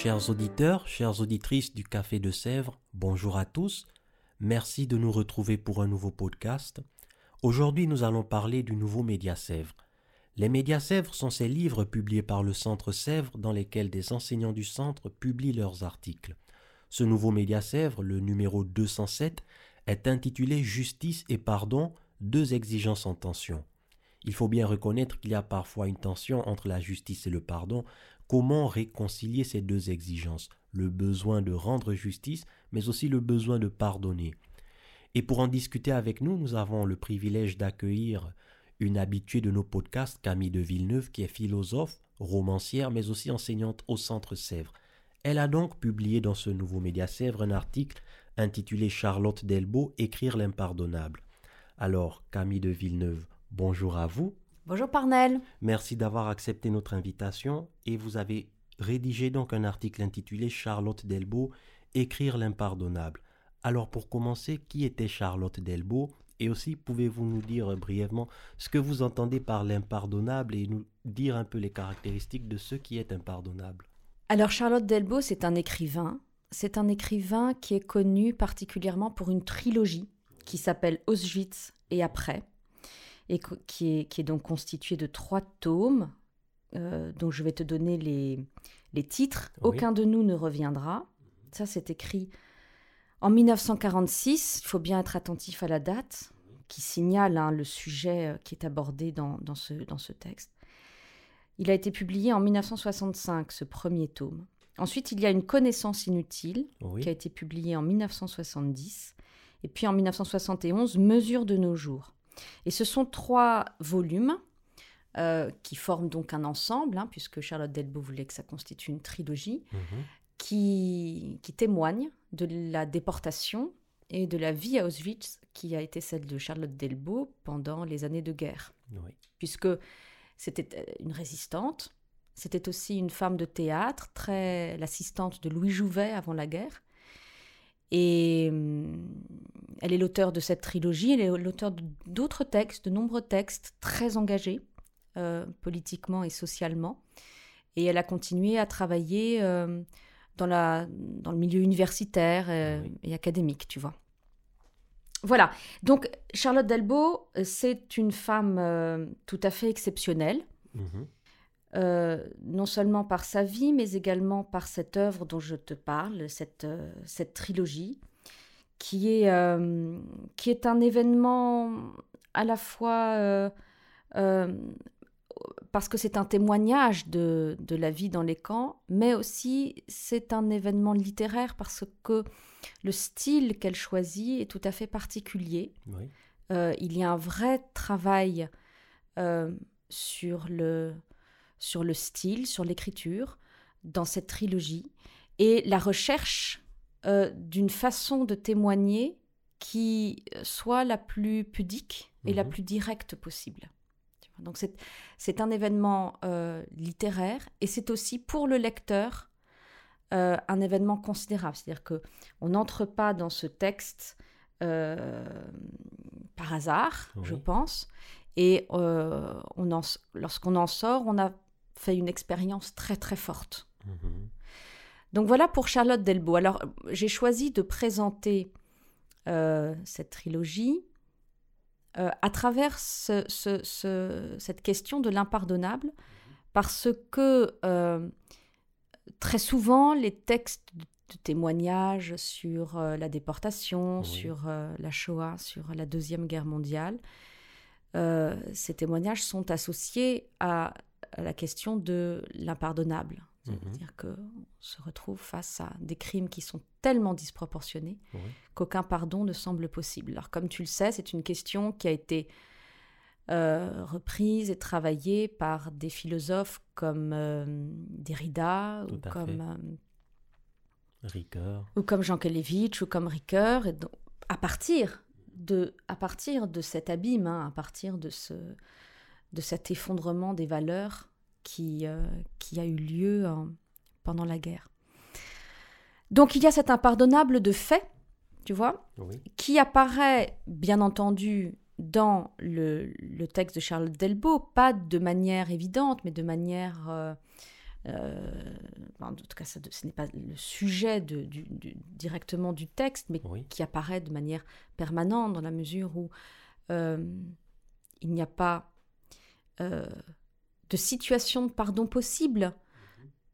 Chers auditeurs, chères auditrices du Café de Sèvres, bonjour à tous. Merci de nous retrouver pour un nouveau podcast. Aujourd'hui, nous allons parler du nouveau Média Sèvres. Les Médias Sèvres sont ces livres publiés par le Centre Sèvres dans lesquels des enseignants du centre publient leurs articles. Ce nouveau Média Sèvres, le numéro 207, est intitulé Justice et pardon, deux exigences en tension. Il faut bien reconnaître qu'il y a parfois une tension entre la justice et le pardon, Comment réconcilier ces deux exigences, le besoin de rendre justice, mais aussi le besoin de pardonner Et pour en discuter avec nous, nous avons le privilège d'accueillir une habituée de nos podcasts, Camille de Villeneuve, qui est philosophe, romancière, mais aussi enseignante au Centre Sèvres. Elle a donc publié dans ce nouveau média Sèvres un article intitulé Charlotte Delbo, Écrire l'impardonnable. Alors, Camille de Villeneuve, bonjour à vous. Bonjour Parnell. Merci d'avoir accepté notre invitation et vous avez rédigé donc un article intitulé Charlotte Delbo, Écrire l'impardonnable. Alors pour commencer, qui était Charlotte Delbo et aussi pouvez-vous nous dire brièvement ce que vous entendez par l'impardonnable et nous dire un peu les caractéristiques de ce qui est impardonnable? Alors Charlotte Delbo, c'est un écrivain. C'est un écrivain qui est connu particulièrement pour une trilogie qui s'appelle Auschwitz et après et qui est, qui est donc constitué de trois tomes, euh, dont je vais te donner les, les titres. Aucun de nous ne reviendra. Ça, c'est écrit en 1946. Il faut bien être attentif à la date, qui signale hein, le sujet euh, qui est abordé dans, dans, ce, dans ce texte. Il a été publié en 1965, ce premier tome. Ensuite, il y a Une connaissance inutile, qui a été publié en 1970. Et puis en 1971, Mesure de nos jours. Et ce sont trois volumes euh, qui forment donc un ensemble, hein, puisque Charlotte Delbo voulait que ça constitue une trilogie, mhm. qui, qui témoignent de la déportation et de la vie à Auschwitz qui a été celle de Charlotte Delbo pendant les années de guerre. Puisque c'était euh, une résistante, c'était aussi une femme de théâtre, très l'assistante de Louis Jouvet avant la guerre. Et hum, elle est l'auteur de cette trilogie, elle est l'auteur d'autres textes, de nombreux textes très engagés euh, politiquement et socialement. Et elle a continué à travailler euh, dans, la, dans le milieu universitaire euh, et académique, tu vois. Voilà, donc Charlotte Delbo, c'est une femme tout à fait exceptionnelle. Mm-hmm. non seulement par sa vie, mais également par cette œuvre dont je te parle, cette, cette trilogie, qui est, euh, qui est un événement à la fois euh, euh, parce que c'est un témoignage de, de, la vie dans les camps, mais aussi c'est un événement littéraire parce que le style qu'elle choisit est tout à fait particulier. il y a un vrai travail sur, le, sur le style, sur l'écriture dans cette trilogie. Et la recherche euh, d'une façon de témoigner qui soit la plus pudique et la mhm. plus directe possible. Donc c'est un événement euh, littéraire et c'est aussi pour le lecteur euh, un événement considérable. C'est-à-dire que on n'entre pas dans ce texte par hasard, je pense, et lorsqu'on en sort, on a fait une expérience très très forte. Mhm. Donc voilà pour Charlotte Delbo. Alors j'ai choisi de présenter euh, cette trilogie euh, à travers cette question de l'impardonnable, parce que euh, très souvent les textes de témoignages sur la déportation, sur la Shoah, sur la Deuxième Guerre mondiale, ces témoignages sont associés à la question de l'impardonnable. C'est-à-dire mhm. qu'on se retrouve face à des crimes qui sont tellement disproportionnés qu'aucun pardon ne semble possible. Alors comme tu le sais, c'est une question qui a été reprise et travaillée par des philosophes comme Derrida ou comme Ricoeur. ou comme Jean Kelevitch ou comme Ricoeur. Et donc, à partir de, à partir de cet abîme, hein, à partir de, ce, de cet effondrement des valeurs qui, qui a eu lieu pendant la guerre. Donc il y a cet impardonnable de fait, tu vois, qui apparaît bien entendu dans le, texte de Charles Delbo, pas de manière évidente, mais de manière... Euh, euh, en tout cas, ce n'est pas le sujet de, du, directement du texte, mais qui apparaît de manière permanente dans la mesure où euh, il n'y a pas de situation de pardon possible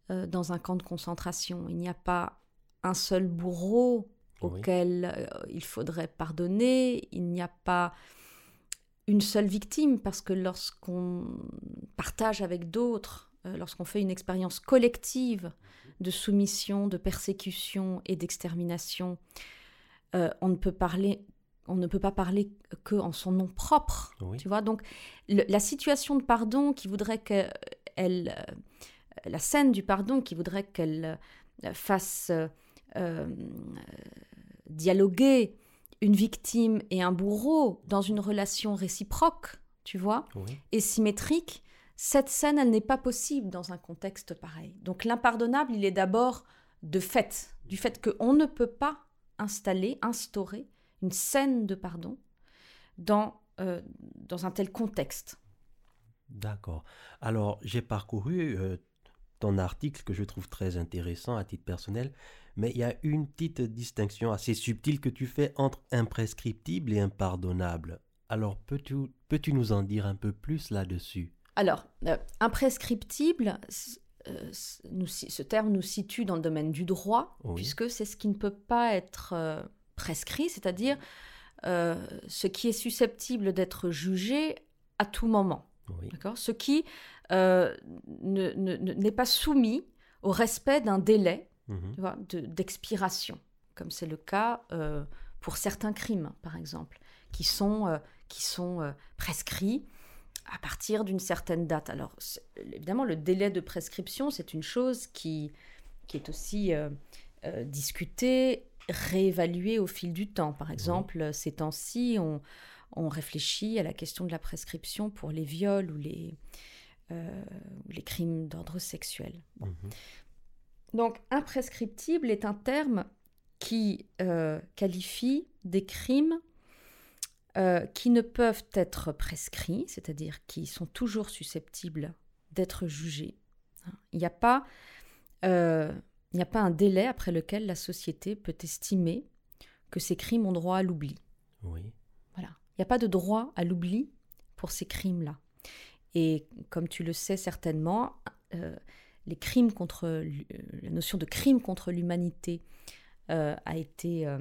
mhm. dans un camp de concentration. Il n'y a pas un seul bourreau auquel euh, il faudrait pardonner, il n'y a pas une seule victime, parce que lorsqu'on partage avec d'autres, euh, lorsqu'on fait une expérience collective de soumission, de persécution et d'extermination, euh, on ne peut parler on ne peut pas parler que en son nom propre, tu vois. Donc la situation de pardon qui voudrait qu'elle, la scène du pardon qui voudrait qu'elle fasse euh, dialoguer une victime et un bourreau dans une relation réciproque, tu vois, et symétrique, cette scène, elle n'est pas possible dans un contexte pareil. Donc l'impardonnable, il est d'abord de fait, du fait qu'on ne peut pas installer, instaurer une scène de pardon dans, euh, dans un tel contexte. D'accord. Alors, j'ai parcouru euh, ton article que je trouve très intéressant à titre personnel mais il y a une petite distinction assez subtile que tu fais entre imprescriptible et impardonnable. Alors peux-tu peux nous en dire un peu plus là-dessus? Alors, euh, imprescriptible, euh, ce terme nous situe dans le domaine du droit, puisque c'est ce qui ne peut pas être euh, prescrit, c'est-à-dire ce qui est susceptible d'être jugé à tout moment. D'accord? Ce qui n'est pas soumis au respect d'un délai Mhm. d'expiration, comme c'est le cas euh, pour certains crimes, par exemple, qui sont, euh, qui sont euh, prescrits à partir d'une certaine date. Alors, évidemment, le délai de prescription, c'est une chose qui, qui est aussi discutée, réévaluée au fil du temps. Par exemple, ces temps-ci, on, on, réfléchit à la question de la prescription pour les viols ou les, les crimes d'ordre sexuel. Mhm. Donc imprescriptible est un terme qui euh, qualifie des crimes euh, qui ne peuvent être prescrits, c'est-à-dire qui sont toujours susceptibles d'être jugés. Il n'y a, pas, euh, a pas un délai après lequel la société peut estimer que ces crimes ont droit à l'oubli. Oui. Voilà. Il n'y a pas de droit à l'oubli pour ces crimes-là. Et comme tu le sais certainement, les crimes contre euh, la notion de crime contre l'humanité euh, a été euh,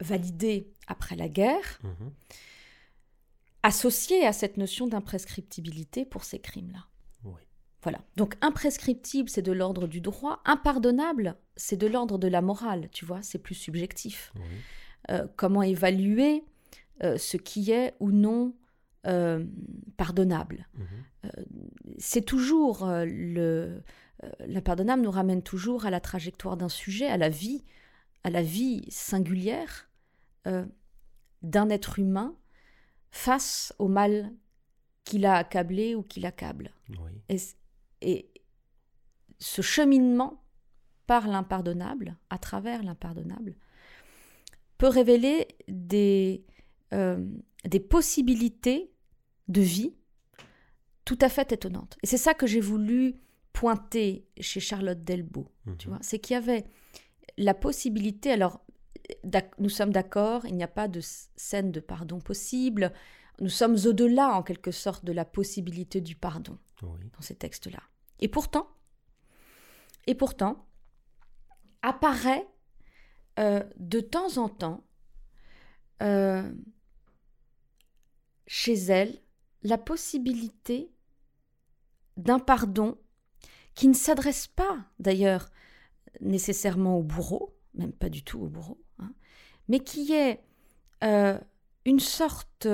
validée après la guerre, mhm. associée à cette notion d'imprescriptibilité pour ces crimes-là. Voilà. Donc imprescriptible, c'est de l'ordre du droit. Impardonnable, c'est de l'ordre de la morale. Tu vois, c'est plus subjectif. comment évaluer ce qui est ou non pardonnable. Mhm. c'est toujours le, euh, l'impardonnable nous ramène toujours à la trajectoire d'un sujet, à la vie, à la vie singulière euh, d'un être humain face au mal qu'il a accablé ou qu'il accable. Et, ce cheminement par l'impardonnable, à travers l'impardonnable, peut révéler des, euh, des possibilités de vie tout à fait étonnantes. Et c'est ça que j'ai voulu pointé chez Charlotte Delbo, tu mhm. vois, c'est qu'il y avait la possibilité, alors nous sommes d'accord, il n'y a pas de scène de pardon possible, nous sommes au-delà en quelque sorte de la possibilité du pardon dans ces textes-là. Et pourtant, et pourtant, apparaît euh, de temps en temps euh, chez elle la possibilité d'un pardon qui ne s'adresse pas d'ailleurs nécessairement au bourreau, même pas du tout au bourreau, hein, mais qui est euh, une sorte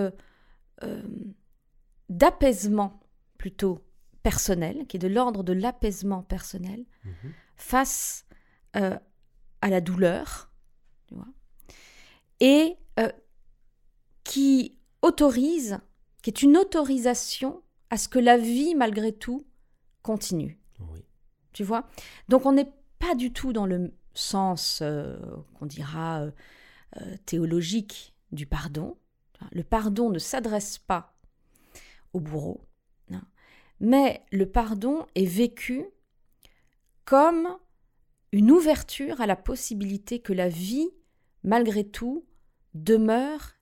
d'apaisement plutôt personnel, qui est de l'ordre de l'apaisement personnel, Mhm. face euh, à la douleur, tu vois, et euh, qui autorise, qui est une autorisation à ce que la vie, malgré tout, continue. Oui. Tu vois? Donc on n'est pas du tout dans le sens euh, qu'on dira théologique du pardon. Le pardon ne s'adresse pas au bourreau. Mais le pardon est vécu comme une ouverture à la possibilité que la vie, malgré tout, demeure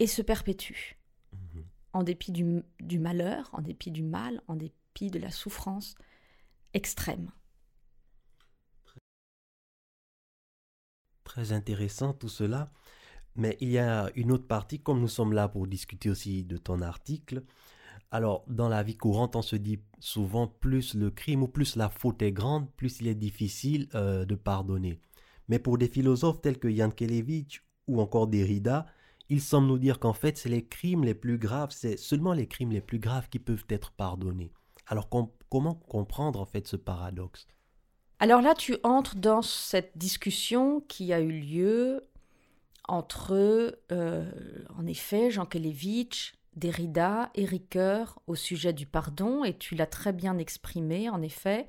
et se perpétue, Mhm. en dépit du, du malheur, en dépit du mal, en dépit de la souffrance extrême. Très intéressant tout cela. Mais il y a une autre partie, comme nous sommes là pour discuter aussi de ton article. Alors, dans la vie courante, on se dit souvent plus le crime ou plus la faute est grande, plus il est difficile euh, de pardonner. Mais pour des philosophes tels que Yankelevitch ou encore Derrida, il semble nous dire qu'en fait, c'est les crimes les plus graves, c'est seulement les crimes les plus graves qui peuvent être pardonnés. Alors, com- comment comprendre en fait ce paradoxe? Alors là, tu entres dans cette discussion qui a eu lieu entre, euh, en effet, Jean Kelevitch, Derrida et Ricoeur au sujet du pardon, et tu l'as très bien exprimé, en effet.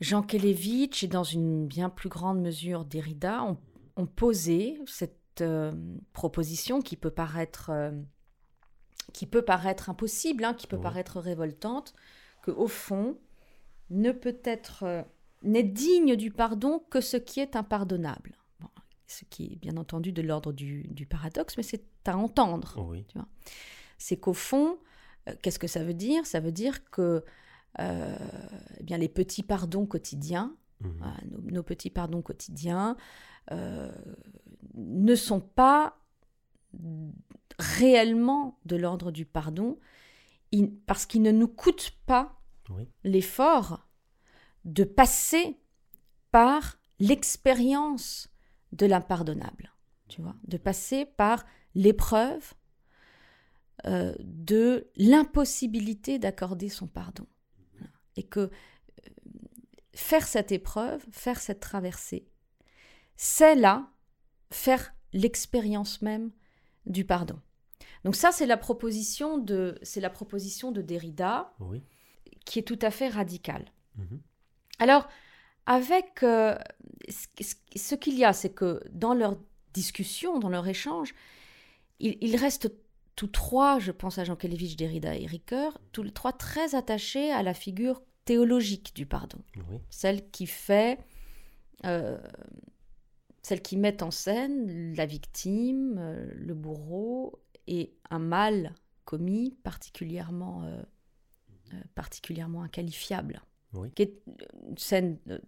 Jean Kelevitch et dans une bien plus grande mesure Derrida ont, ont posé cette euh, proposition qui peut paraître, euh, qui peut paraître impossible, hein, qui peut paraître révoltante, que au fond ne peut être euh, n'est digne du pardon que ce qui est impardonnable. Ce qui est bien entendu de l'ordre du, du paradoxe, mais c'est à entendre Oui. c'est qu'au fond, euh, qu'est-ce que ça veut dire? Ça veut dire que euh, eh bien, les petits pardons quotidiens, Mhm. nos, nos petits pardons quotidiens, euh, ne sont pas réellement de l'ordre du pardon, parce qu'ils ne nous coûtent pas Oui. l'effort de passer par l'expérience de l'impardonnable, tu vois, de passer par l'épreuve euh, de l'impossibilité d'accorder son pardon. Et que euh, faire cette épreuve, faire cette traversée, c'est là faire l'expérience même du pardon. Donc ça, c'est la proposition de, c'est la proposition de Derrida Oui. qui est tout à fait radicale. Mhm. Alors, avec euh, ce, qu'il y a, c'est que dans leur discussion, dans leur échange, ils, ils restent tous trois, je pense à Jean Kelevitch, Derrida et Ricoeur, tous les trois très attachés à la figure théologique du pardon, Oui. celle qui fait, euh, celle qui met en scène la victime, euh, le bourreau et un mal commis particulièrement, euh, particulièrement inqualifiable Oui. qui est une scène, euh,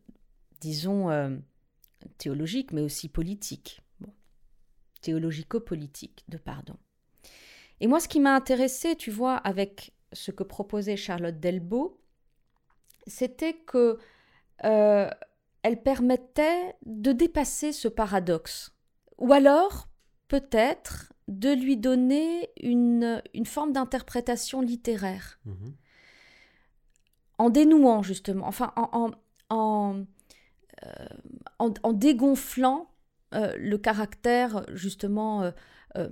disons, euh, théologique, mais aussi politique. Bon. Théologico-politique de pardon. Et moi, ce qui m'a intéressé, tu vois, avec ce que proposait Charlotte Delbo, c'était que euh, elle permettait de dépasser ce paradoxe. Ou alors, peut-être, de lui donner une, une forme d'interprétation littéraire Mhm. En dénouant justement, enfin en, en, en, euh, en- en dégonflant euh, le caractère justement euh,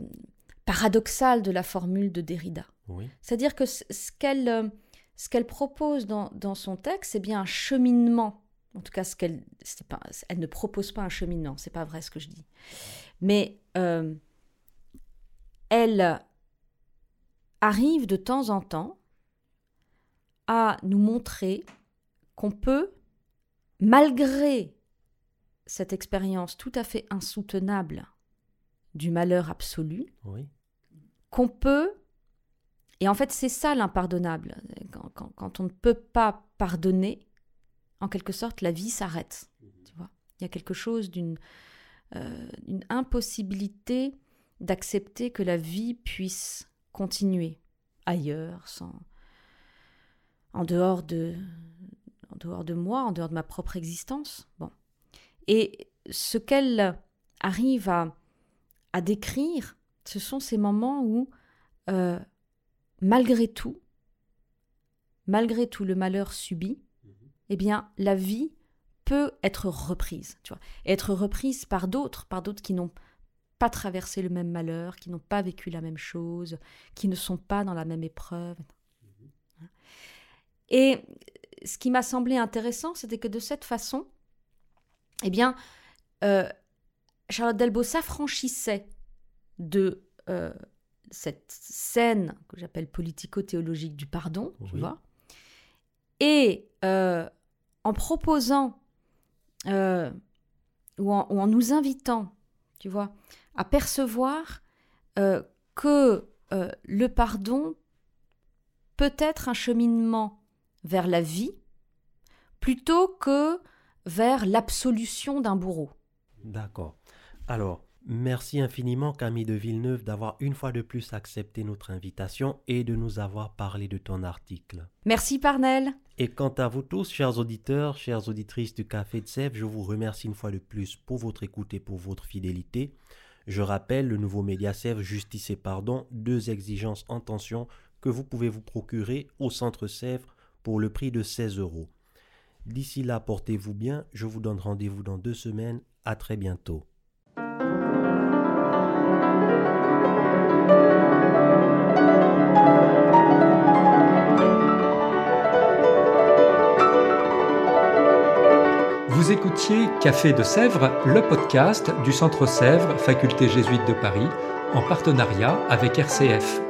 paradoxal de la formule de Derrida. Oui. C'est-à-dire que ce ce qu'elle ce qu'elle propose dans, dans son texte, c'est bien un cheminement. En tout cas, ce qu'elle, c'est pas, elle ne propose pas un cheminement, c'est pas vrai ce que je dis. Mais elle arrive de temps en temps à nous montrer qu'on peut, malgré cette expérience tout à fait insoutenable du malheur absolu, Oui. qu'on peut, et en fait c'est ça l'impardonnable, quand, quand- quand on ne peut pas pardonner, en quelque sorte la vie s'arrête. Tu vois, il y a quelque chose d'une euh, une impossibilité d'accepter que la vie puisse continuer ailleurs, sans, en dehors de, en dehors de moi, en dehors de ma propre existence. Bon, et ce qu'elle arrive à, à décrire, ce sont ces moments où euh, malgré tout, malgré tout le malheur subi, eh bien, la vie peut être reprise, tu vois, être reprise par d'autres, par d'autres qui n'ont pas traversé le même malheur, qui n'ont pas vécu la même chose, qui ne sont pas dans la même épreuve. Et ce qui m'a semblé intéressant, c'était que de cette façon, eh bien, euh, Charlotte Delbo s'affranchissait de euh, cette scène que j'appelle politico-théologique du pardon, tu vois, et euh, en proposant euh, ou, en, nous invitant, tu vois, à percevoir que le pardon peut être un cheminement vers la vie plutôt que vers l'absolution d'un bourreau. D'accord. Alors, Merci infiniment Camille de Villeneuve d'avoir une fois de plus accepté notre invitation et de nous avoir parlé de ton article. Merci Parnell. Et quant à vous tous, chers auditeurs, chères auditrices du Café de Sèvres, je vous remercie une fois de plus pour votre écoute et pour votre fidélité. Je rappelle le nouveau Média Sèvres Justice et Pardon, deux exigences en tension que vous pouvez vous procurer au Centre Sèvres pour le prix de 16 euros. D'ici là, portez-vous bien. Je vous donne rendez-vous dans deux semaines. À très bientôt. Vous écoutiez Café de Sèvres, le podcast du Centre Sèvres, Faculté jésuite de Paris, en partenariat avec RCF.